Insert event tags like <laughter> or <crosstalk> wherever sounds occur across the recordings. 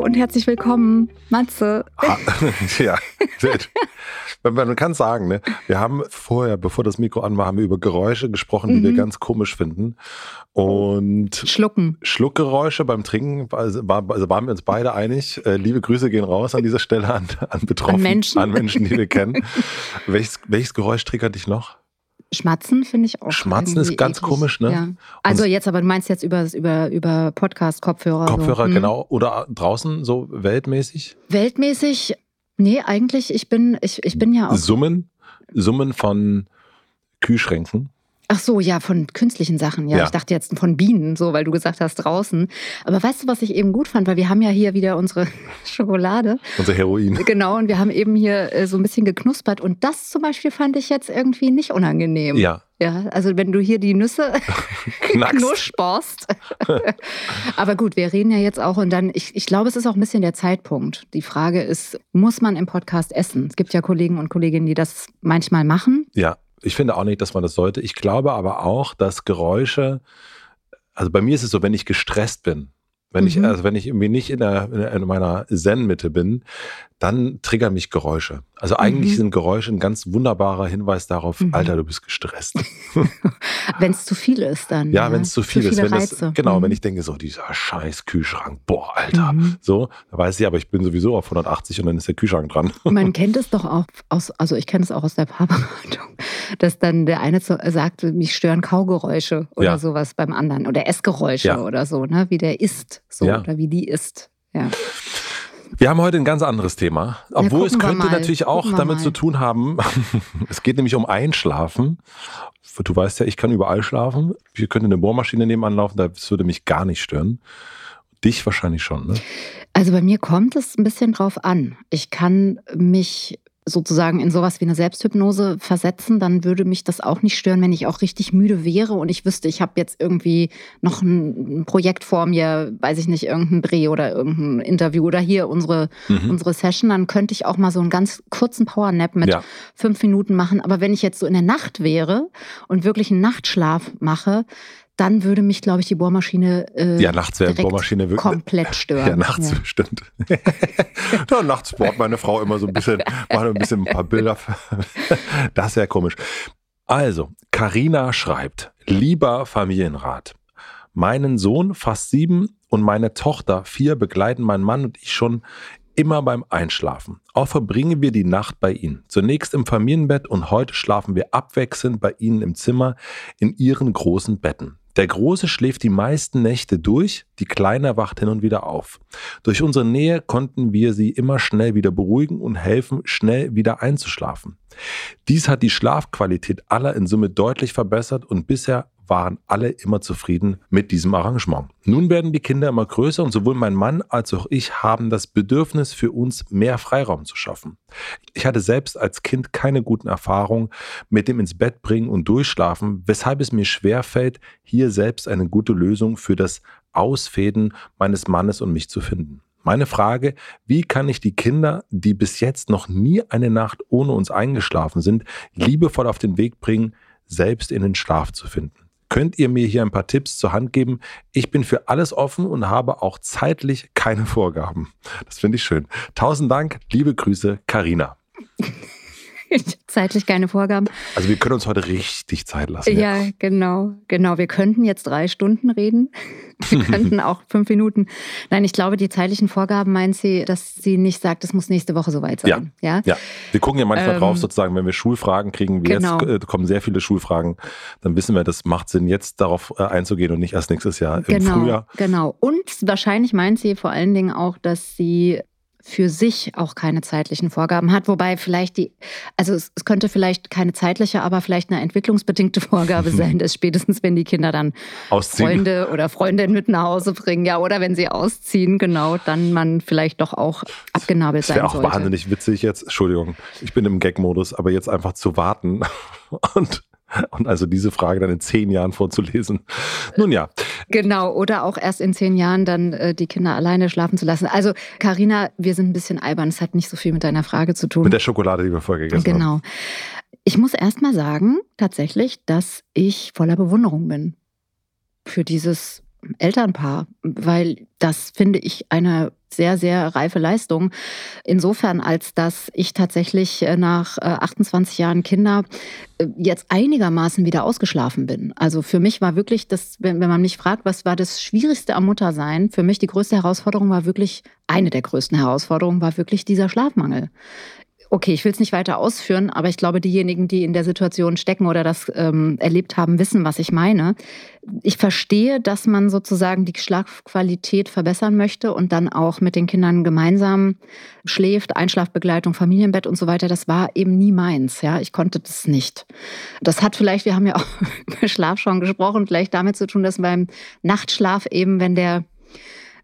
Und herzlich willkommen, Matze. Ah, <laughs> ja, man kann sagen, ne? wir haben vorher, bevor das Mikro an war, haben wir über Geräusche gesprochen, die mhm. wir ganz komisch finden. Und Schlucken. Schluckgeräusche beim Trinken, also, also waren wir uns beide einig. Äh, liebe Grüße gehen raus an dieser Stelle an, an Betroffene, an Menschen. an Menschen, die wir kennen. welches, welches Geräusch triggert dich noch? Schmatzen finde ich auch. Schmatzen ist ganz eklig. komisch, ne? Ja. Also jetzt, aber du meinst jetzt über, über, über Podcast, Kopfhörer. Kopfhörer, so. genau. Oder draußen so weltmäßig? Weltmäßig, nee, eigentlich, ich bin, ich, ich bin ja auch. Summen? Summen von Kühlschränken? Ach so, ja, von künstlichen Sachen. Ja, ja, ich dachte jetzt von Bienen, so, weil du gesagt hast draußen. Aber weißt du, was ich eben gut fand? Weil wir haben ja hier wieder unsere <laughs> Schokolade. Unser Heroin. Genau, und wir haben eben hier äh, so ein bisschen geknuspert. Und das zum Beispiel fand ich jetzt irgendwie nicht unangenehm. Ja. Ja, also wenn du hier die Nüsse <laughs> <laughs> knusperst. Aber gut, wir reden ja jetzt auch und dann, ich, ich glaube, es ist auch ein bisschen der Zeitpunkt. Die Frage ist, muss man im Podcast essen? Es gibt ja Kollegen und Kolleginnen, die das manchmal machen. Ja. Ich finde auch nicht, dass man das sollte. Ich glaube aber auch, dass Geräusche, also bei mir ist es so, wenn ich gestresst bin, wenn mhm. ich, also wenn ich irgendwie nicht in, der, in meiner Zen-Mitte bin, dann triggern mich Geräusche. Also eigentlich mhm. sind Geräusche ein ganz wunderbarer Hinweis darauf, mhm. Alter, du bist gestresst. <laughs> wenn es zu viel ist dann. Ja, ja. wenn es zu viel zu ist. Wenn das, genau, mhm. wenn ich denke, so dieser scheiß Kühlschrank, boah, Alter. Mhm. So, da weiß ich, aber ich bin sowieso auf 180 und dann ist der Kühlschrank dran. <laughs> Man kennt es doch auch aus, also ich kenne es auch aus der Paarberatung, <laughs> dass dann der eine sagt, mich stören Kaugeräusche oder ja. sowas beim anderen oder Essgeräusche ja. oder so, ne? wie der isst so oder wie die isst. Ja. Wir haben heute ein ganz anderes Thema, obwohl ja, es könnte natürlich auch damit mal. zu tun haben. <laughs> es geht nämlich um Einschlafen. Du weißt ja, ich kann überall schlafen. Hier könnte eine Bohrmaschine nebenan laufen, das würde mich gar nicht stören. Dich wahrscheinlich schon, ne? Also bei mir kommt es ein bisschen drauf an. Ich kann mich sozusagen in sowas wie eine Selbsthypnose versetzen, dann würde mich das auch nicht stören, wenn ich auch richtig müde wäre und ich wüsste, ich habe jetzt irgendwie noch ein Projekt vor mir, weiß ich nicht, irgendein Dreh oder irgendein Interview oder hier unsere, mhm. unsere Session, dann könnte ich auch mal so einen ganz kurzen Powernap mit ja. fünf Minuten machen. Aber wenn ich jetzt so in der Nacht wäre und wirklich einen Nachtschlaf mache, dann würde mich, glaube ich, die Bohrmaschine äh, ja, nachts wäre Bohrmaschine wirklich, komplett stören. Ja, nachts ja. bestimmt. <laughs> ja, nachts bohrt meine Frau immer so ein bisschen, macht ein bisschen ein paar Bilder. <laughs> das ist ja komisch. Also, Karina schreibt, lieber Familienrat, meinen Sohn, fast sieben, und meine Tochter, vier, begleiten mein Mann und ich schon immer beim Einschlafen. Auch verbringen wir die Nacht bei ihnen. Zunächst im Familienbett und heute schlafen wir abwechselnd bei ihnen im Zimmer in ihren großen Betten. Der Große schläft die meisten Nächte durch, die Kleine wacht hin und wieder auf. Durch unsere Nähe konnten wir sie immer schnell wieder beruhigen und helfen, schnell wieder einzuschlafen. Dies hat die Schlafqualität aller in Summe deutlich verbessert und bisher waren alle immer zufrieden mit diesem Arrangement. Nun werden die Kinder immer größer und sowohl mein Mann als auch ich haben das Bedürfnis für uns mehr Freiraum zu schaffen. Ich hatte selbst als Kind keine guten Erfahrungen mit dem ins Bett bringen und durchschlafen, weshalb es mir schwer fällt, hier selbst eine gute Lösung für das Ausfäden meines Mannes und mich zu finden. Meine Frage, wie kann ich die Kinder, die bis jetzt noch nie eine Nacht ohne uns eingeschlafen sind, liebevoll auf den Weg bringen, selbst in den Schlaf zu finden? Könnt ihr mir hier ein paar Tipps zur Hand geben. Ich bin für alles offen und habe auch zeitlich keine Vorgaben. Das finde ich schön. Tausend Dank, liebe Grüße, Karina. <laughs> zeitlich keine Vorgaben. Also wir können uns heute richtig Zeit lassen. Ja, ja, genau, genau. Wir könnten jetzt drei Stunden reden. <laughs> Wir könnten auch fünf Minuten. Nein, ich glaube, die zeitlichen Vorgaben meint sie, dass sie nicht sagt, es muss nächste Woche soweit sein. Ja, ja. ja. Wir gucken ja manchmal ähm, drauf, sozusagen, wenn wir Schulfragen kriegen, wie genau. jetzt äh, kommen sehr viele Schulfragen, dann wissen wir, das macht Sinn, jetzt darauf äh, einzugehen und nicht erst nächstes Jahr im genau, Frühjahr. Genau. Und wahrscheinlich meint sie vor allen Dingen auch, dass sie für sich auch keine zeitlichen Vorgaben hat, wobei vielleicht die, also es, es könnte vielleicht keine zeitliche, aber vielleicht eine entwicklungsbedingte <laughs> Vorgabe sein, dass spätestens, wenn die Kinder dann ausziehen. Freunde oder Freundinnen mit nach Hause bringen, ja, oder wenn sie ausziehen, genau, dann man vielleicht doch auch abgenabelt sein sollte. Das wäre auch wahnsinnig witzig jetzt, Entschuldigung, ich bin im Gag-Modus, aber jetzt einfach zu warten <laughs> und und also diese Frage dann in zehn Jahren vorzulesen. Nun ja. Genau, oder auch erst in zehn Jahren dann äh, die Kinder alleine schlafen zu lassen. Also, Karina, wir sind ein bisschen albern. Es hat nicht so viel mit deiner Frage zu tun. Mit der Schokolade, die wir vorher gegessen genau. haben. Genau. Ich muss erst mal sagen, tatsächlich, dass ich voller Bewunderung bin für dieses Elternpaar, weil das finde ich eine sehr, sehr reife Leistung. Insofern, als dass ich tatsächlich äh, nach 28 äh, Jahren Kinder äh, jetzt einigermaßen wieder ausgeschlafen bin. Also für mich war wirklich das, wenn, man mich fragt, was war das Schwierigste am Muttersein, für mich die größte Herausforderung war wirklich, eine der größten Herausforderungen war wirklich dieser Schlafmangel. Okay, ich will es nicht weiter ausführen, aber ich glaube, diejenigen, die in der Situation stecken oder das ähm, erlebt haben, wissen, was ich meine. Ich verstehe, dass man sozusagen die Schlafqualität verbessern möchte und dann auch mit den Kindern gemeinsam schläft, Einschlafbegleitung, Familienbett und so weiter. Das war eben nie meins. Ja, ich konnte das nicht. Das hat vielleicht, wir haben ja <laughs> auch über Schlaf schon gesprochen, vielleicht damit zu tun, dass beim Nachtschlaf eben, wenn der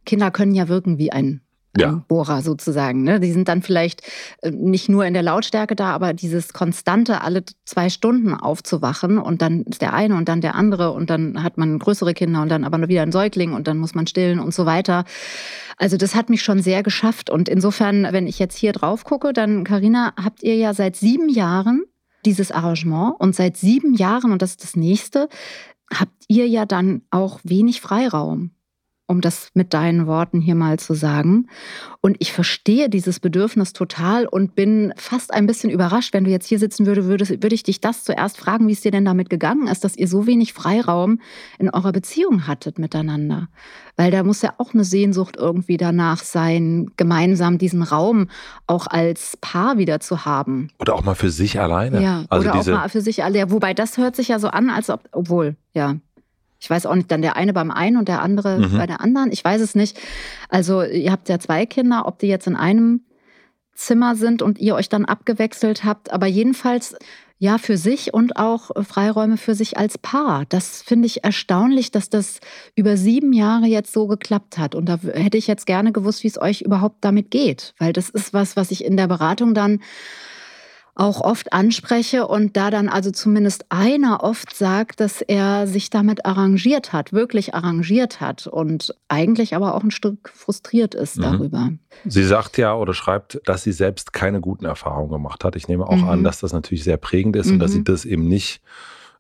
Kinder können ja wirken wie ein ja. Bohrer sozusagen. Ne? Die sind dann vielleicht äh, nicht nur in der Lautstärke da, aber dieses konstante alle zwei Stunden aufzuwachen und dann ist der eine und dann der andere und dann hat man größere Kinder und dann aber wieder ein Säugling und dann muss man stillen und so weiter. Also das hat mich schon sehr geschafft und insofern, wenn ich jetzt hier drauf gucke, dann Karina, habt ihr ja seit sieben Jahren dieses Arrangement und seit sieben Jahren und das ist das nächste, habt ihr ja dann auch wenig Freiraum um das mit deinen Worten hier mal zu sagen. Und ich verstehe dieses Bedürfnis total und bin fast ein bisschen überrascht, wenn du jetzt hier sitzen würdest, würde, würde ich dich das zuerst fragen, wie es dir denn damit gegangen ist, dass ihr so wenig Freiraum in eurer Beziehung hattet miteinander. Weil da muss ja auch eine Sehnsucht irgendwie danach sein, gemeinsam diesen Raum auch als Paar wieder zu haben. Oder auch mal für sich alleine. Ja, also oder auch mal für sich alleine. Wobei das hört sich ja so an, als ob, obwohl, ja, ich weiß auch nicht, dann der eine beim einen und der andere mhm. bei der anderen. Ich weiß es nicht. Also ihr habt ja zwei Kinder, ob die jetzt in einem Zimmer sind und ihr euch dann abgewechselt habt. Aber jedenfalls ja für sich und auch Freiräume für sich als Paar. Das finde ich erstaunlich, dass das über sieben Jahre jetzt so geklappt hat. Und da hätte ich jetzt gerne gewusst, wie es euch überhaupt damit geht. Weil das ist was, was ich in der Beratung dann auch oft anspreche und da dann also zumindest einer oft sagt, dass er sich damit arrangiert hat, wirklich arrangiert hat und eigentlich aber auch ein Stück frustriert ist mhm. darüber. Sie sagt ja oder schreibt, dass sie selbst keine guten Erfahrungen gemacht hat. Ich nehme auch mhm. an, dass das natürlich sehr prägend ist mhm. und dass sie mhm. das eben nicht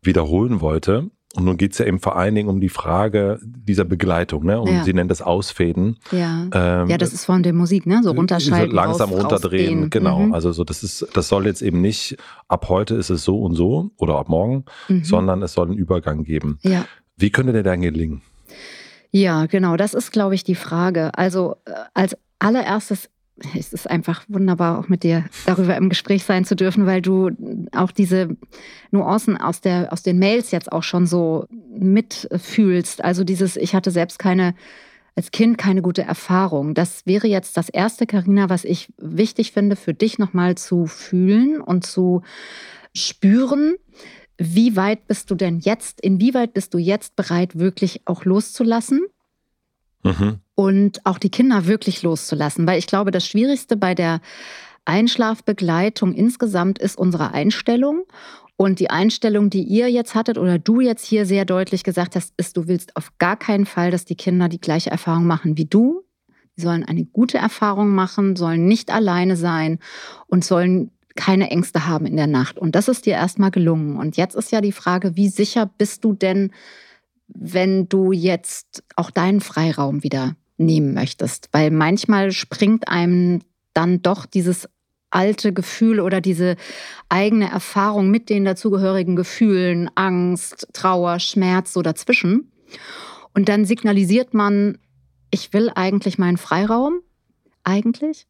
wiederholen wollte. Und nun geht es ja eben vor allen Dingen um die Frage dieser Begleitung, ne? Und ja. sie nennt das Ausfäden. Ja. Ähm, ja, das ist von der Musik, ne? So runterschalten. So langsam raus, runterdrehen, rausgehen. genau. Mhm. Also so, das ist, das soll jetzt eben nicht, ab heute ist es so und so oder ab morgen, mhm. sondern es soll einen Übergang geben. Ja. Wie könnte der dann gelingen? Ja, genau, das ist, glaube ich, die Frage. Also äh, als allererstes es ist einfach wunderbar, auch mit dir darüber im Gespräch sein zu dürfen, weil du auch diese Nuancen aus, der, aus den Mails jetzt auch schon so mitfühlst. Also dieses, ich hatte selbst keine, als Kind keine gute Erfahrung. Das wäre jetzt das erste, Karina, was ich wichtig finde, für dich nochmal zu fühlen und zu spüren. Wie weit bist du denn jetzt, inwieweit bist du jetzt bereit, wirklich auch loszulassen? Mhm und auch die Kinder wirklich loszulassen. Weil ich glaube, das Schwierigste bei der Einschlafbegleitung insgesamt ist unsere Einstellung. Und die Einstellung, die ihr jetzt hattet oder du jetzt hier sehr deutlich gesagt hast, ist, du willst auf gar keinen Fall, dass die Kinder die gleiche Erfahrung machen wie du. Sie sollen eine gute Erfahrung machen, sollen nicht alleine sein und sollen keine Ängste haben in der Nacht. Und das ist dir erstmal gelungen. Und jetzt ist ja die Frage, wie sicher bist du denn, wenn du jetzt auch deinen Freiraum wieder nehmen möchtest. Weil manchmal springt einem dann doch dieses alte Gefühl oder diese eigene Erfahrung mit den dazugehörigen Gefühlen, Angst, Trauer, Schmerz so dazwischen. Und dann signalisiert man, ich will eigentlich meinen Freiraum, eigentlich.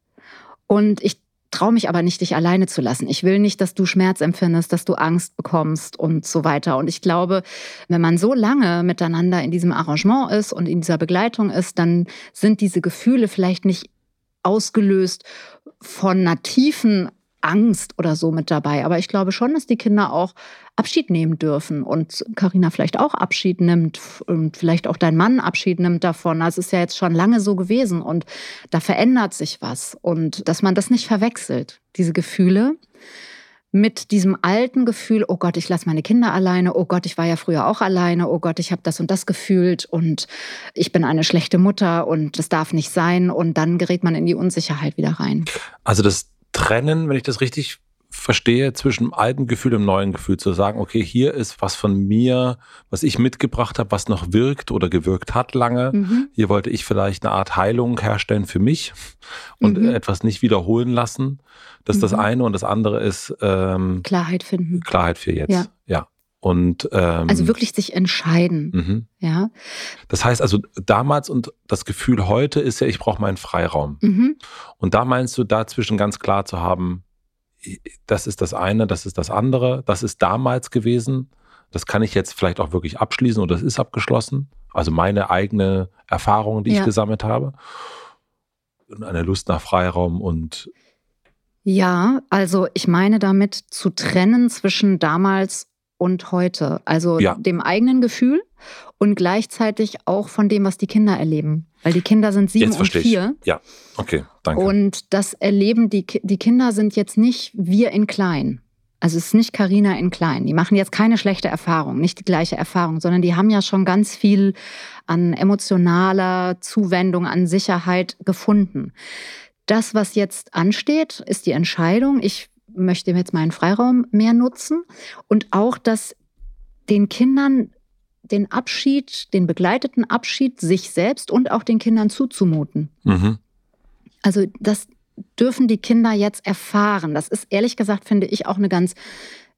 Und ich traue mich aber nicht, dich alleine zu lassen. Ich will nicht, dass du Schmerz empfindest, dass du Angst bekommst und so weiter. Und ich glaube, wenn man so lange miteinander in diesem Arrangement ist und in dieser Begleitung ist, dann sind diese Gefühle vielleicht nicht ausgelöst von einer tiefen Angst oder so mit dabei. Aber ich glaube schon, dass die Kinder auch Abschied nehmen dürfen und Karina vielleicht auch Abschied nimmt und vielleicht auch dein Mann Abschied nimmt davon. Das ist ja jetzt schon lange so gewesen und da verändert sich was und dass man das nicht verwechselt, diese Gefühle mit diesem alten Gefühl, oh Gott, ich lasse meine Kinder alleine, oh Gott, ich war ja früher auch alleine, oh Gott, ich habe das und das gefühlt und ich bin eine schlechte Mutter und das darf nicht sein und dann gerät man in die Unsicherheit wieder rein. Also das Trennen, wenn ich das richtig verstehe, zwischen dem alten Gefühl und dem neuen Gefühl, zu sagen, okay, hier ist was von mir, was ich mitgebracht habe, was noch wirkt oder gewirkt hat lange. Mhm. Hier wollte ich vielleicht eine Art Heilung herstellen für mich und mhm. etwas nicht wiederholen lassen. Das ist mhm. das eine und das andere ist ähm, Klarheit finden. Klarheit für jetzt. Ja. ja. Und, ähm, also wirklich sich entscheiden. Mhm. Ja. Das heißt also damals und das Gefühl heute ist ja, ich brauche meinen Freiraum. Mhm. Und da meinst du dazwischen ganz klar zu haben, das ist das eine, das ist das andere, das ist damals gewesen. Das kann ich jetzt vielleicht auch wirklich abschließen oder es ist abgeschlossen. Also meine eigene Erfahrung, die ja. ich gesammelt habe. Und eine Lust nach Freiraum und ja, also ich meine damit zu trennen zwischen damals und heute. Also ja. dem eigenen Gefühl und gleichzeitig auch von dem, was die Kinder erleben. Weil die Kinder sind sieben jetzt und vier. Ich. Ja, okay, danke. Und das erleben die, die Kinder sind jetzt nicht wir in klein. Also es ist nicht Karina in klein. Die machen jetzt keine schlechte Erfahrung, nicht die gleiche Erfahrung, sondern die haben ja schon ganz viel an emotionaler Zuwendung, an Sicherheit gefunden. Das, was jetzt ansteht, ist die Entscheidung. Ich möchte jetzt meinen Freiraum mehr nutzen und auch, dass den Kindern den Abschied, den begleiteten Abschied sich selbst und auch den Kindern zuzumuten. Mhm. Also das dürfen die Kinder jetzt erfahren. Das ist ehrlich gesagt, finde ich, auch eine ganz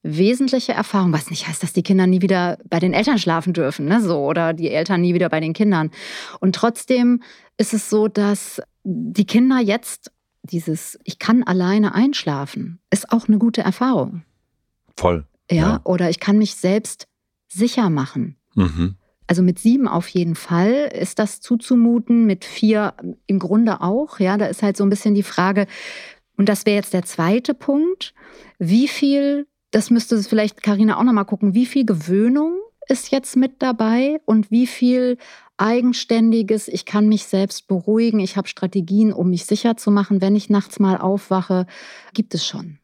wesentliche Erfahrung, was nicht heißt, dass die Kinder nie wieder bei den Eltern schlafen dürfen, ne, so oder die Eltern nie wieder bei den Kindern. Und trotzdem ist es so, dass die Kinder jetzt dieses ich kann alleine einschlafen ist auch eine gute Erfahrung. Voll. Ja, ja. oder ich kann mich selbst sicher machen. Mhm. Also mit sieben auf jeden Fall ist das zuzumuten, mit vier im Grunde auch. Ja, da ist halt so ein bisschen die Frage, und das wäre jetzt der zweite Punkt, wie viel, das müsste vielleicht Karina auch nochmal gucken, wie viel Gewöhnung ist jetzt mit dabei und wie viel eigenständiges, ich kann mich selbst beruhigen, ich habe Strategien, um mich sicher zu machen, wenn ich nachts mal aufwache, gibt es schon.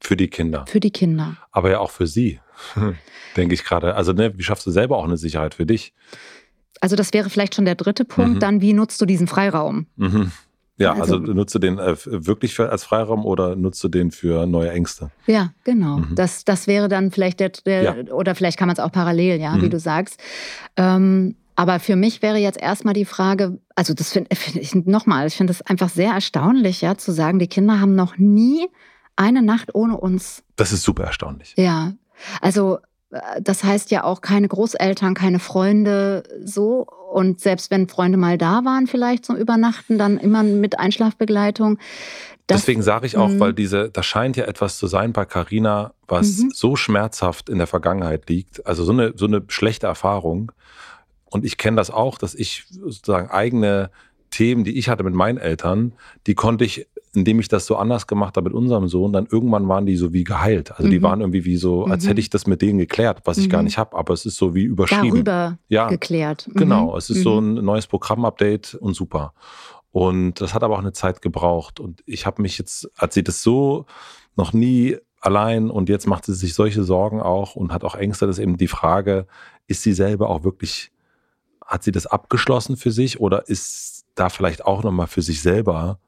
Für die Kinder. Für die Kinder. Aber ja auch für sie, <laughs> denke ich gerade. Also, ne, wie schaffst du selber auch eine Sicherheit für dich? Also, das wäre vielleicht schon der dritte Punkt. Mhm. Dann, wie nutzt du diesen Freiraum? Mhm. Ja, also, also nutzt du den äh, wirklich für, als Freiraum oder nutzt du den für neue Ängste? Ja, genau. Mhm. Das, das wäre dann vielleicht der, der ja. oder vielleicht kann man es auch parallel, ja, mhm. wie du sagst. Ähm, aber für mich wäre jetzt erstmal die Frage, also das finde find ich nochmal, ich finde es einfach sehr erstaunlich, ja, zu sagen, die Kinder haben noch nie eine Nacht ohne uns. Das ist super erstaunlich. Ja. Also das heißt ja auch keine Großeltern, keine Freunde so. Und selbst wenn Freunde mal da waren, vielleicht zum Übernachten, dann immer mit Einschlafbegleitung. Das, Deswegen sage ich auch, mhm. weil diese, da scheint ja etwas zu sein bei Carina, was mhm. so schmerzhaft in der Vergangenheit liegt. Also so eine, so eine schlechte Erfahrung. Und ich kenne das auch, dass ich sozusagen eigene Themen, die ich hatte mit meinen Eltern, die konnte ich indem ich das so anders gemacht habe mit unserem Sohn, dann irgendwann waren die so wie geheilt. Also mhm. die waren irgendwie wie so, als mhm. hätte ich das mit denen geklärt, was ich gar mhm. nicht habe, aber es ist so wie überschrieben. Darüber ja, geklärt. Mhm. Genau, es ist so ein neues Programmupdate und super. Und das hat aber auch eine Zeit gebraucht. Und ich habe mich jetzt, als sie das so noch nie allein und jetzt macht sie sich solche Sorgen auch und hat auch Ängste, dass eben die Frage, ist sie selber auch wirklich, hat sie das abgeschlossen für sich oder ist da vielleicht auch nochmal für sich selber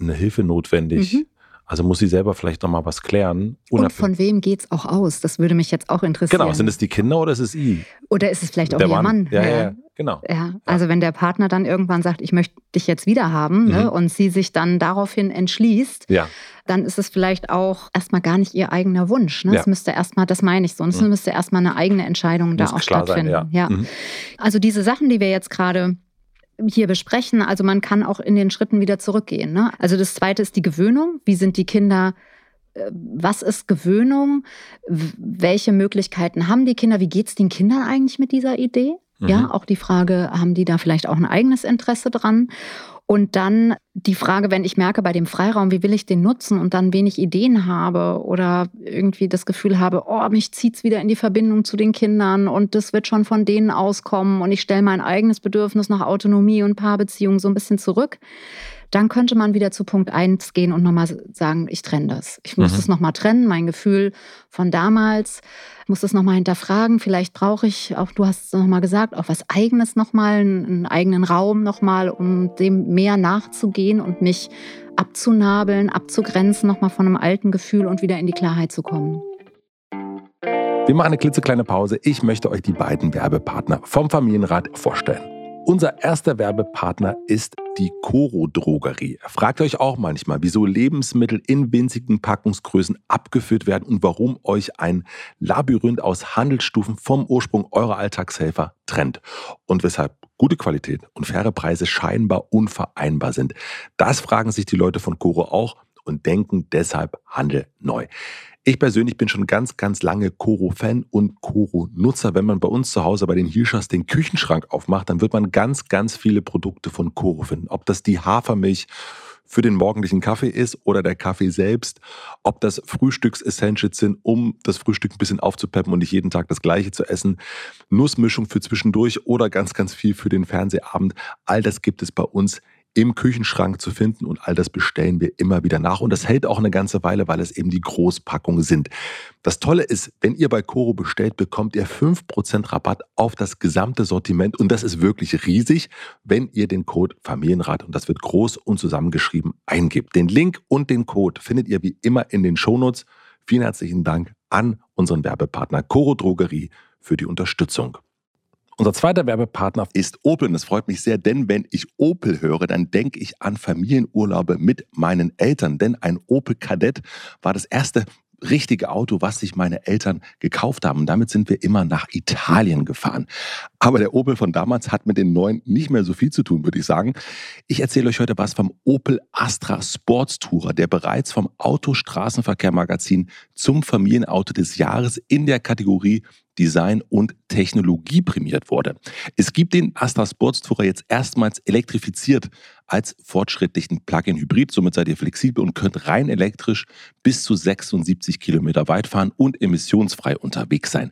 eine Hilfe notwendig. Mhm. Also muss sie selber vielleicht nochmal was klären. Und von wem geht es auch aus? Das würde mich jetzt auch interessieren. Genau, sind es die Kinder oder ist es i? Oder ist es vielleicht auch der ihr Mann? Mann? Ja, ja, ja, genau. Ja, also wenn der Partner dann irgendwann sagt, ich möchte dich jetzt wieder haben ne, mhm. ne, und sie sich dann daraufhin entschließt, ja. dann ist es vielleicht auch erstmal gar nicht ihr eigener Wunsch. Ne? Ja. Es müsste erstmal, das meine ich so, und es mhm. müsste erstmal eine eigene Entscheidung muss da auch stattfinden. Sein, ja. ja. Mhm. Also diese Sachen, die wir jetzt gerade hier besprechen. Also man kann auch in den Schritten wieder zurückgehen. Ne? Also das Zweite ist die Gewöhnung. Wie sind die Kinder? Äh, was ist Gewöhnung? Welche Möglichkeiten haben die Kinder? Wie geht es den Kindern eigentlich mit dieser Idee? Mhm. Ja, auch die Frage, haben die da vielleicht auch ein eigenes Interesse dran? Und dann die Frage, wenn ich merke bei dem Freiraum, wie will ich den nutzen und dann wenig Ideen habe oder irgendwie das Gefühl habe, oh, mich zieht es wieder in die Verbindung zu den Kindern und das wird schon von denen auskommen und ich stelle mein eigenes Bedürfnis nach Autonomie und Paarbeziehung so ein bisschen zurück, dann könnte man wieder zu Punkt 1 gehen und nochmal sagen, ich trenne das. Ich muss mhm. das nochmal trennen, mein Gefühl von damals, muss das nochmal hinterfragen. Vielleicht brauche ich, auch du hast es nochmal gesagt, auch was Eigenes nochmal, einen eigenen Raum nochmal, um dem mehr nachzugehen und mich abzunabeln, abzugrenzen nochmal von einem alten Gefühl und wieder in die Klarheit zu kommen. Wir machen eine klitzekleine Pause. Ich möchte euch die beiden Werbepartner vom Familienrat vorstellen. Unser erster Werbepartner ist die Coro Drogerie. Fragt euch auch manchmal, wieso Lebensmittel in winzigen Packungsgrößen abgefüllt werden und warum euch ein Labyrinth aus Handelsstufen vom Ursprung eurer Alltagshelfer trennt und weshalb gute Qualität und faire Preise scheinbar unvereinbar sind. Das fragen sich die Leute von Coro auch und denken deshalb Handel neu. Ich persönlich bin schon ganz, ganz lange Koro-Fan und Koro-Nutzer. Wenn man bei uns zu Hause bei den Hilschers den Küchenschrank aufmacht, dann wird man ganz, ganz viele Produkte von Koro finden. Ob das die Hafermilch für den morgendlichen Kaffee ist oder der Kaffee selbst, ob das Frühstücks-Essentials sind, um das Frühstück ein bisschen aufzupeppen und nicht jeden Tag das gleiche zu essen, Nussmischung für zwischendurch oder ganz, ganz viel für den Fernsehabend. All das gibt es bei uns im Küchenschrank zu finden und all das bestellen wir immer wieder nach und das hält auch eine ganze Weile, weil es eben die Großpackungen sind. Das Tolle ist, wenn ihr bei Coro bestellt, bekommt ihr 5% Rabatt auf das gesamte Sortiment und das ist wirklich riesig, wenn ihr den Code Familienrat und das wird groß und zusammengeschrieben eingibt. Den Link und den Code findet ihr wie immer in den Shownotes. Vielen herzlichen Dank an unseren Werbepartner Coro Drogerie für die Unterstützung. Unser zweiter Werbepartner ist Opel und es freut mich sehr, denn wenn ich Opel höre, dann denke ich an Familienurlaube mit meinen Eltern, denn ein Opel Kadett war das erste richtige Auto, was sich meine Eltern gekauft haben. Und damit sind wir immer nach Italien gefahren. Aber der Opel von damals hat mit den neuen nicht mehr so viel zu tun, würde ich sagen. Ich erzähle euch heute was vom Opel Astra Sports Tourer, der bereits vom Autostraßenverkehr Magazin zum Familienauto des Jahres in der Kategorie Design und Technologie prämiert wurde. Es gibt den Astra Sports Tourer jetzt erstmals elektrifiziert als fortschrittlichen Plug-in-Hybrid. Somit seid ihr flexibel und könnt rein elektrisch bis zu 76 Kilometer weit fahren und emissionsfrei unterwegs sein.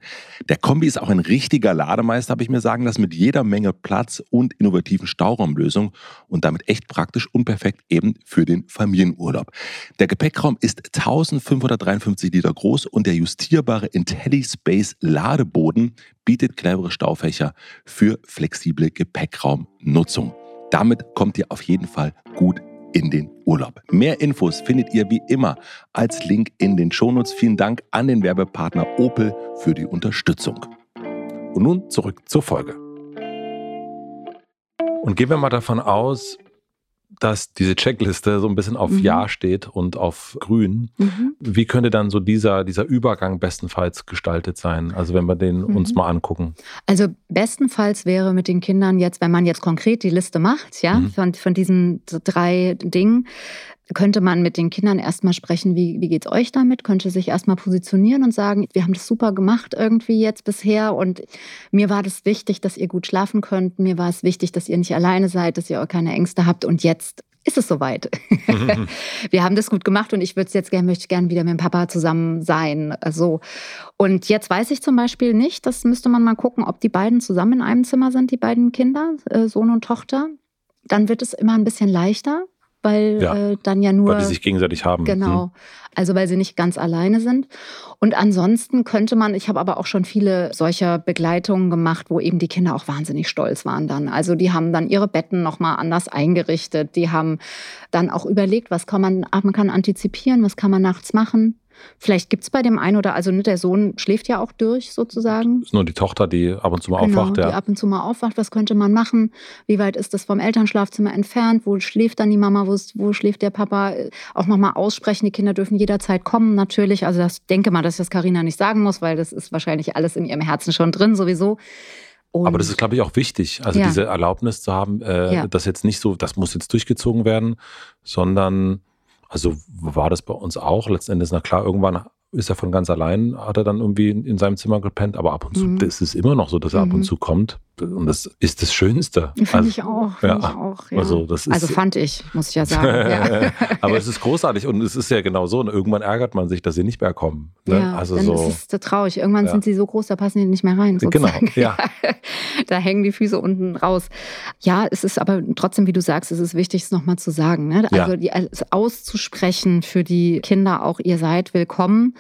Der Kombi ist auch ein richtiger Lademeister, habe ich mir sagen lassen, mit jeder Menge Platz und innovativen Stauraumlösungen und damit echt praktisch und perfekt eben für den Familienurlaub. Der Gepäckraum ist 1553 Liter groß und der justierbare IntelliSpace Ladeboden bietet clevere Staufächer für flexible Gepäckraumnutzung. Damit kommt ihr auf jeden Fall gut in den Urlaub. Mehr Infos findet ihr wie immer als Link in den Shownotes. Vielen Dank an den Werbepartner Opel für die Unterstützung. Und nun zurück zur Folge. Und gehen wir mal davon aus, dass diese Checkliste so ein bisschen auf mhm. Ja steht und auf Grün. Mhm. Wie könnte dann so dieser, dieser Übergang bestenfalls gestaltet sein? Also wenn wir den mhm. uns mal angucken. Also bestenfalls wäre mit den Kindern jetzt, wenn man jetzt konkret die Liste macht, ja, mhm. von, von diesen drei Dingen, könnte man mit den Kindern erstmal sprechen, wie, wie geht es euch damit? Könnte sich erstmal positionieren und sagen, wir haben das super gemacht irgendwie jetzt bisher und mir war das wichtig, dass ihr gut schlafen könnt. Mir war es wichtig, dass ihr nicht alleine seid, dass ihr auch keine Ängste habt und jetzt ist es soweit. <laughs> wir haben das gut gemacht und ich würde jetzt gerne, möchte gerne wieder mit dem Papa zusammen sein. Also, und jetzt weiß ich zum Beispiel nicht, das müsste man mal gucken, ob die beiden zusammen in einem Zimmer sind, die beiden Kinder, äh, Sohn und Tochter. Dann wird es immer ein bisschen leichter weil ja, äh, dann ja nur. Weil die sich gegenseitig haben. Genau. Hm. Also weil sie nicht ganz alleine sind. Und ansonsten könnte man, ich habe aber auch schon viele solcher Begleitungen gemacht, wo eben die Kinder auch wahnsinnig stolz waren dann. Also die haben dann ihre Betten nochmal anders eingerichtet. Die haben dann auch überlegt, was kann man, man kann antizipieren, was kann man nachts machen. Vielleicht gibt es bei dem einen oder also ne, der Sohn schläft ja auch durch sozusagen. Es ist nur die Tochter, die ab und zu mal genau, aufwacht. Ja. Die ab und zu mal aufwacht. Was könnte man machen? Wie weit ist das vom Elternschlafzimmer entfernt? Wo schläft dann die Mama? Wo, wo schläft der Papa? Auch nochmal aussprechen. Die Kinder dürfen jederzeit kommen natürlich. Also das denke mal, dass ich das Karina nicht sagen muss, weil das ist wahrscheinlich alles in ihrem Herzen schon drin sowieso. Und Aber das ist, glaube ich, auch wichtig, also ja. diese Erlaubnis zu haben, äh, ja. das jetzt nicht so, das muss jetzt durchgezogen werden, sondern also war das bei uns auch. Letzten Endes, na klar, irgendwann ist er von ganz allein, hat er dann irgendwie in, in seinem Zimmer gepennt, aber ab und zu, mhm. das ist immer noch so, dass er ab und mhm. zu kommt. Und das ist das Schönste. <laughs> Finde also, ich auch. Ja. ich auch ja. also, das ist, also fand ich, muss ich ja sagen. <laughs> ja. aber es ist großartig und es ist ja genau so. Und irgendwann ärgert man sich, dass sie nicht mehr kommen. Ne? Ja, also dann so, ist es traurig. Irgendwann sind sie so groß, da passen die nicht mehr rein. Genau, sozusagen. Genau, ja. <laughs> da hängen die Füße unten raus. Ja, es ist aber trotzdem, wie du sagst, es ist wichtig, es nochmal zu sagen. Ne? Also die, auszusprechen für die Kinder auch, ihr seid willkommen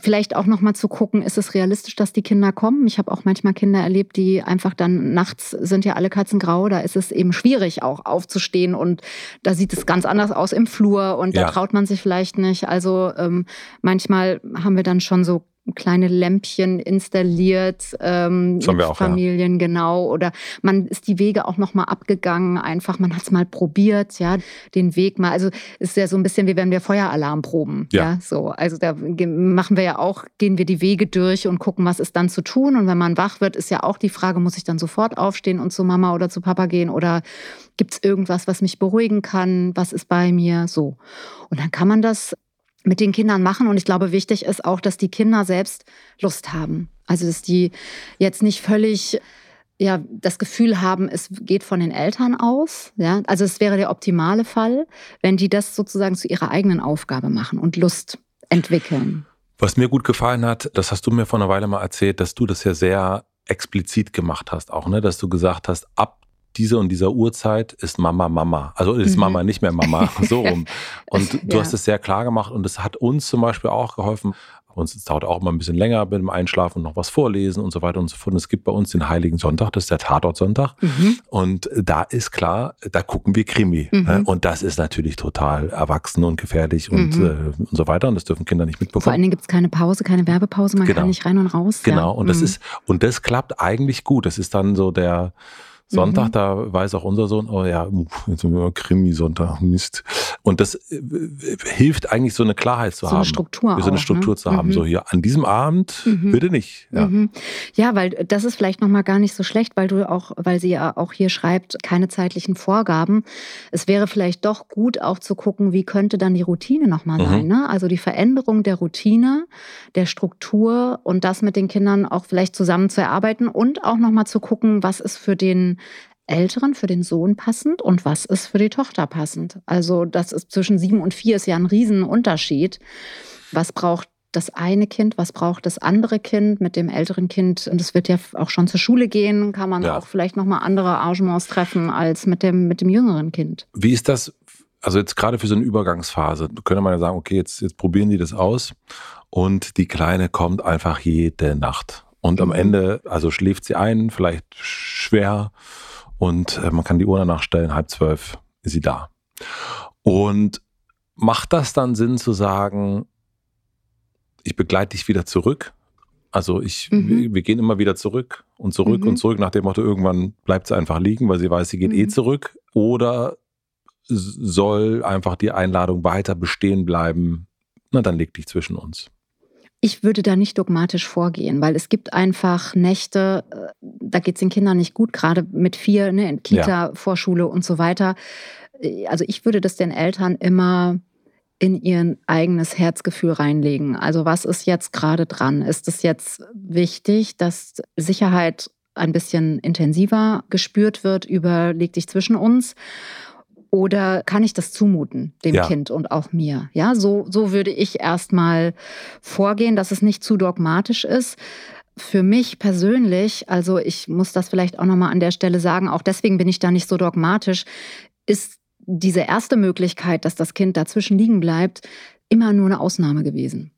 vielleicht auch noch mal zu gucken, ist es realistisch, dass die Kinder kommen? Ich habe auch manchmal Kinder erlebt, die einfach dann nachts sind ja alle Katzen grau, da ist es eben schwierig auch aufzustehen und da sieht es ganz anders aus im Flur und da ja. traut man sich vielleicht nicht. Also ähm, manchmal haben wir dann schon so kleine Lämpchen installiert ähm, mit auch, Familien, ja. genau. Oder man ist die Wege auch noch mal abgegangen, einfach, man hat es mal probiert, ja, den Weg mal. Also ist ja so ein bisschen wie wenn wir Feueralarm proben. Ja. ja. so. Also da machen wir ja auch, gehen wir die Wege durch und gucken, was ist dann zu tun. Und wenn man wach wird, ist ja auch die Frage, muss ich dann sofort aufstehen und zu Mama oder zu Papa gehen oder gibt es irgendwas, was mich beruhigen kann? Was ist bei mir? So. Und dann kann man das mit den Kindern machen. Und ich glaube, wichtig ist auch, dass die Kinder selbst Lust haben. Also, dass die jetzt nicht völlig ja, das Gefühl haben, es geht von den Eltern aus. Ja? Also es wäre der optimale Fall, wenn die das sozusagen zu ihrer eigenen Aufgabe machen und Lust entwickeln. Was mir gut gefallen hat, das hast du mir vor einer Weile mal erzählt, dass du das ja sehr explizit gemacht hast, auch, ne? dass du gesagt hast, ab diese und dieser Uhrzeit ist Mama Mama. Also ist mhm. Mama nicht mehr Mama, <laughs> so rum. Und du ja. hast es sehr klar gemacht und es hat uns zum Beispiel auch geholfen. Uns dauert auch immer ein bisschen länger mit dem Einschlafen und noch was vorlesen und so weiter und so fort. Und es gibt bei uns den Heiligen Sonntag, das ist der Tatortsonntag. Mhm. Und da ist klar, da gucken wir Krimi. Mhm. Ne? Und das ist natürlich total erwachsen und gefährlich und, mhm. äh, und so weiter. Und das dürfen Kinder nicht mitbekommen. Vor allen Dingen gibt es keine Pause, keine Werbepause, man genau. kann nicht rein und raus. Genau, ja. und das mhm. ist, und das klappt eigentlich gut. Das ist dann so der, Sonntag, mhm. da weiß auch unser Sohn, oh ja, jetzt sind wir Krimi-Sonntag, Mist. Und das äh, hilft eigentlich, so eine Klarheit zu so haben. Eine Struktur so eine auch, Struktur ne? zu haben. Mhm. So hier, an diesem Abend mhm. bitte nicht. Ja. Mhm. ja, weil das ist vielleicht nochmal gar nicht so schlecht, weil du auch, weil sie ja auch hier schreibt, keine zeitlichen Vorgaben. Es wäre vielleicht doch gut, auch zu gucken, wie könnte dann die Routine nochmal mhm. sein. Ne? Also die Veränderung der Routine, der Struktur und das mit den Kindern auch vielleicht zusammen zu erarbeiten und auch nochmal zu gucken, was ist für den Älteren, für den Sohn passend und was ist für die Tochter passend. Also das ist zwischen sieben und vier ist ja ein Riesenunterschied. Was braucht das eine Kind, was braucht das andere Kind mit dem älteren Kind? Und es wird ja auch schon zur Schule gehen, kann man ja. auch vielleicht nochmal andere Arrangements treffen als mit dem, mit dem jüngeren Kind. Wie ist das, also jetzt gerade für so eine Übergangsphase, könnte man ja sagen, okay, jetzt, jetzt probieren die das aus und die Kleine kommt einfach jede Nacht. Und am mhm. Ende, also schläft sie ein, vielleicht schwer und äh, man kann die Uhr danach stellen, halb zwölf ist sie da. Und macht das dann Sinn zu sagen, ich begleite dich wieder zurück? Also ich, mhm. wir, wir, gehen immer wieder zurück und zurück mhm. und zurück nach dem Motto, irgendwann bleibt sie einfach liegen, weil sie weiß, sie geht eh mhm. eh zurück. Oder soll einfach die Einladung weiter bestehen bleiben? Na, dann leg dich zwischen uns. Ich würde da nicht dogmatisch vorgehen, weil es gibt einfach Nächte, äh, da geht es den Kindern nicht gut, gerade mit vier, ne, in Kita, ja. Vorschule und so weiter. Äh, also ich würde das den Eltern immer in ihr eigenes Herzgefühl reinlegen. Also was ist jetzt gerade dran? Ist es jetzt wichtig, dass Sicherheit ein bisschen intensiver gespürt wird über leg dich zwischen uns? Oder kann ich das zumuten, dem ja. Kind und auch mir? Ja, so, so würde ich erstmal vorgehen, dass es nicht zu dogmatisch ist. Für mich persönlich, also ich muss das vielleicht auch nochmal an der Stelle sagen, auch deswegen bin ich da nicht so dogmatisch, ist diese erste Möglichkeit, dass das Kind dazwischen liegen bleibt, immer nur eine Ausnahme gewesen.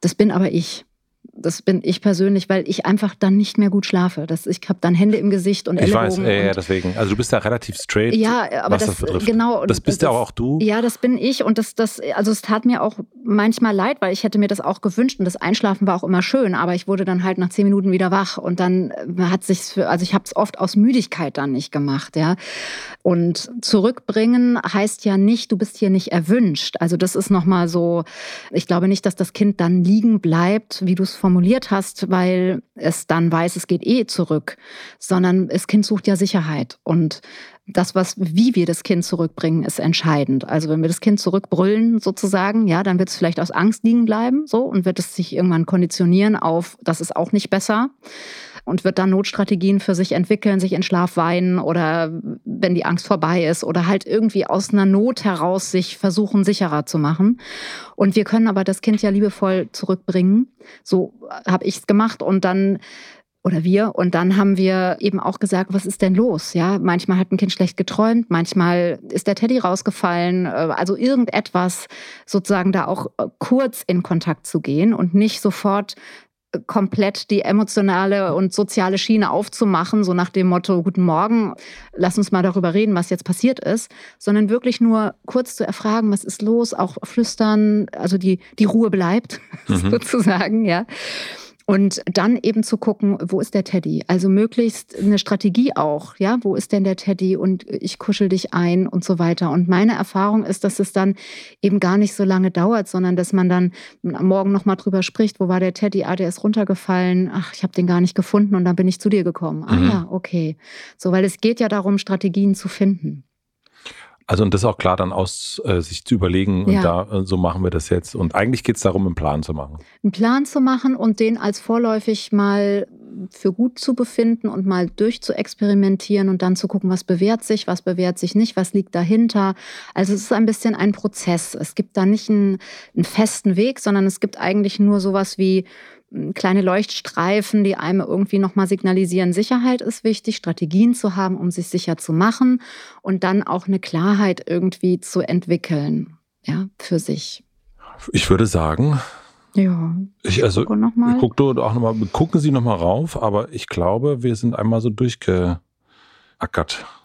Das bin aber ich das bin ich persönlich, weil ich einfach dann nicht mehr gut schlafe. Das, ich habe dann Hände im Gesicht und. Ich weiß, ja, ja, deswegen. Also du bist da relativ straight. Ja, aber das, das genau. Das bist ja auch du. Ja, das bin ich und das, das, also es tat mir auch manchmal leid, weil ich hätte mir das auch gewünscht und das Einschlafen war auch immer schön, aber ich wurde dann halt nach zehn Minuten wieder wach und dann äh, hat sich, also ich habe es oft aus Müdigkeit dann nicht gemacht, ja. Und zurückbringen heißt ja nicht, du bist hier nicht erwünscht. Also das ist nochmal so, ich glaube nicht, dass das Kind dann liegen bleibt, wie du es formuliert hast, weil es dann weiß, es geht eh zurück, sondern das Kind sucht ja Sicherheit. Und das, was, wie wir das Kind zurückbringen, ist entscheidend. Also wenn wir das Kind zurückbrüllen sozusagen, ja, dann wird es vielleicht aus Angst liegen bleiben, so, und wird es sich irgendwann konditionieren auf, das ist auch nicht besser und wird dann Notstrategien für sich entwickeln, sich in Schlaf weinen oder wenn die Angst vorbei ist oder halt irgendwie aus einer Not heraus sich versuchen, sicherer zu machen. Und wir können aber das Kind ja liebevoll zurückbringen. So habe ich es gemacht und dann oder wir. Und dann haben wir eben auch gesagt, was ist denn los? Ja, manchmal hat ein Kind schlecht geträumt, manchmal ist der Teddy rausgefallen. Äh, also irgendetwas sozusagen da auch äh, kurz in Kontakt zu gehen und nicht sofort komplett die emotionale und soziale Schiene aufzumachen, so nach dem Motto, guten Morgen, lass uns mal darüber reden, was jetzt passiert ist, sondern wirklich nur kurz zu erfragen, was ist los, auch flüstern, also die, die Ruhe bleibt, <laughs> mhm. sozusagen, ja. Und dann eben zu gucken, wo ist der Teddy? Also möglichst eine Strategie auch, ja, wo ist denn der Teddy und ich kuschel dich ein und so weiter. Und meine Erfahrung ist, dass es dann eben gar nicht so lange dauert, sondern dass man dann am Morgen nochmal drüber spricht, wo war der Teddy? Ah, der ist runtergefallen. Ach, ich habe den gar nicht gefunden und dann bin ich zu dir gekommen. Ah mhm. ja, okay. So, weil es geht ja darum, Strategien zu finden. Also und das auch klar dann aus äh, sich zu überlegen ja. und da äh, so machen wir das jetzt. Und eigentlich geht es darum, einen Plan zu machen. Einen Plan zu machen und den als vorläufig mal für gut zu befinden und mal durchzuexperimentieren und dann zu gucken, was bewährt sich, was bewährt sich nicht, was liegt dahinter. Also es ist ein bisschen ein Prozess. Es gibt da nicht einen, einen festen Weg, sondern es gibt eigentlich nur sowas wie kleine Leuchtstreifen, die einem irgendwie nochmal signalisieren, Sicherheit ist wichtig, Strategien zu haben, um sich sicher zu machen und dann auch eine Klarheit irgendwie zu entwickeln, ja, für sich. Ich würde sagen, ja. Ich, also, gucke noch mal. Guck du auch noch mal, gucken Sie nochmal rauf, aber ich glaube, wir sind einmal so durchgeackert.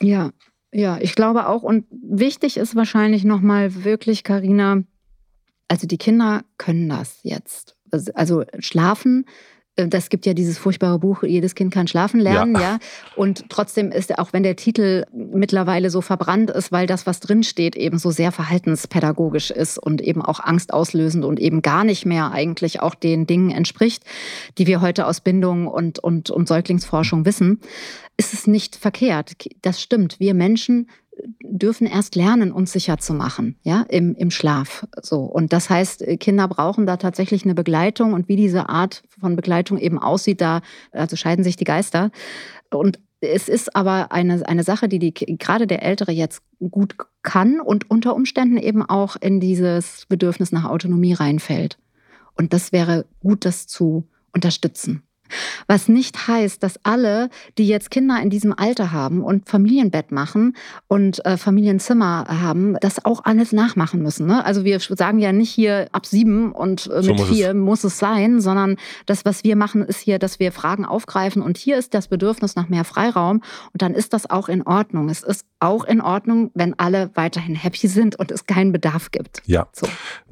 Ja, ja, ich glaube auch. Und wichtig ist wahrscheinlich nochmal wirklich, Karina, also die Kinder können das jetzt also schlafen äh, das gibt ja dieses furchtbare Buch, jedes Kind kann schlafen lernen, ja. ja. Und trotzdem ist, auch wenn der Titel mittlerweile so verbrannt ist, weil das, was drinsteht, eben so sehr verhaltenspädagogisch ist und eben auch angstauslösend und eben gar nicht mehr eigentlich auch den Dingen entspricht, die wir heute aus Bindung und, und, und Säuglingsforschung wissen, ist es nicht verkehrt. Das stimmt. Wir Menschen dürfen erst lernen, uns sicher zu machen, ja, im, im Schlaf. So. Und das heißt, Kinder brauchen da tatsächlich eine Begleitung und wie diese Art von Begleitung eben aussieht, da, also scheiden sich die Geister. Und es ist aber eine, eine Sache, die, die gerade der Ältere jetzt gut kann und unter Umständen eben auch in dieses Bedürfnis nach Autonomie reinfällt. Und das wäre gut, das zu unterstützen. Was nicht heißt, dass alle, die jetzt Kinder in diesem Alter haben und Familienbett machen und äh, Familienzimmer haben, das auch alles nachmachen müssen. Ne? Also wir sagen ja nicht hier ab sieben und äh, so mit muss vier es. muss es sein, sondern das, was wir machen, ist hier, dass wir Fragen aufgreifen und hier ist das Bedürfnis nach mehr Freiraum und dann ist das auch in Ordnung. Es ist auch in Ordnung, wenn alle weiterhin happy sind und es keinen Bedarf gibt. Ja. So.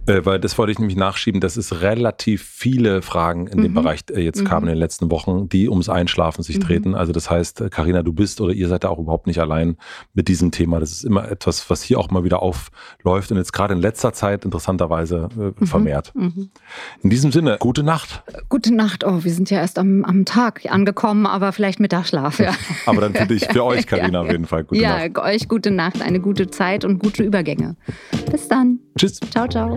Äh, weil das wollte ich nämlich nachschieben, dass es relativ viele Fragen in mhm. dem Bereich äh, jetzt mhm. kamen in den letzten Wochen, die ums Einschlafen sich mhm. drehten. Also das heißt, Karina, du bist oder ihr seid da auch überhaupt nicht allein mit diesem Thema. Das ist immer etwas, was hier auch mal wieder aufläuft und jetzt gerade in letzter Zeit interessanterweise äh, mhm. vermehrt. Mhm. In diesem Sinne, gute Nacht. Gute Nacht. Oh, wir sind ja erst am, am Tag angekommen, aber vielleicht Mittagsschlaf. Ja. <laughs> aber dann für dich, für euch, <laughs> Karina, ja. auf jeden Fall. Gute ja, Nacht. euch gute Nacht, eine gute Zeit und gute Übergänge. Bis dann. Tschüss. Ciao, ciao.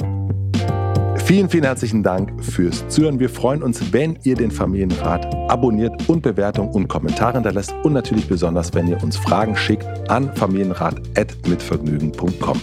Vielen, vielen herzlichen Dank fürs Zuhören. Wir freuen uns, wenn ihr den Familienrat abonniert und Bewertungen und Kommentare hinterlässt und natürlich besonders, wenn ihr uns Fragen schickt an familienrat.mitvergnügen.com.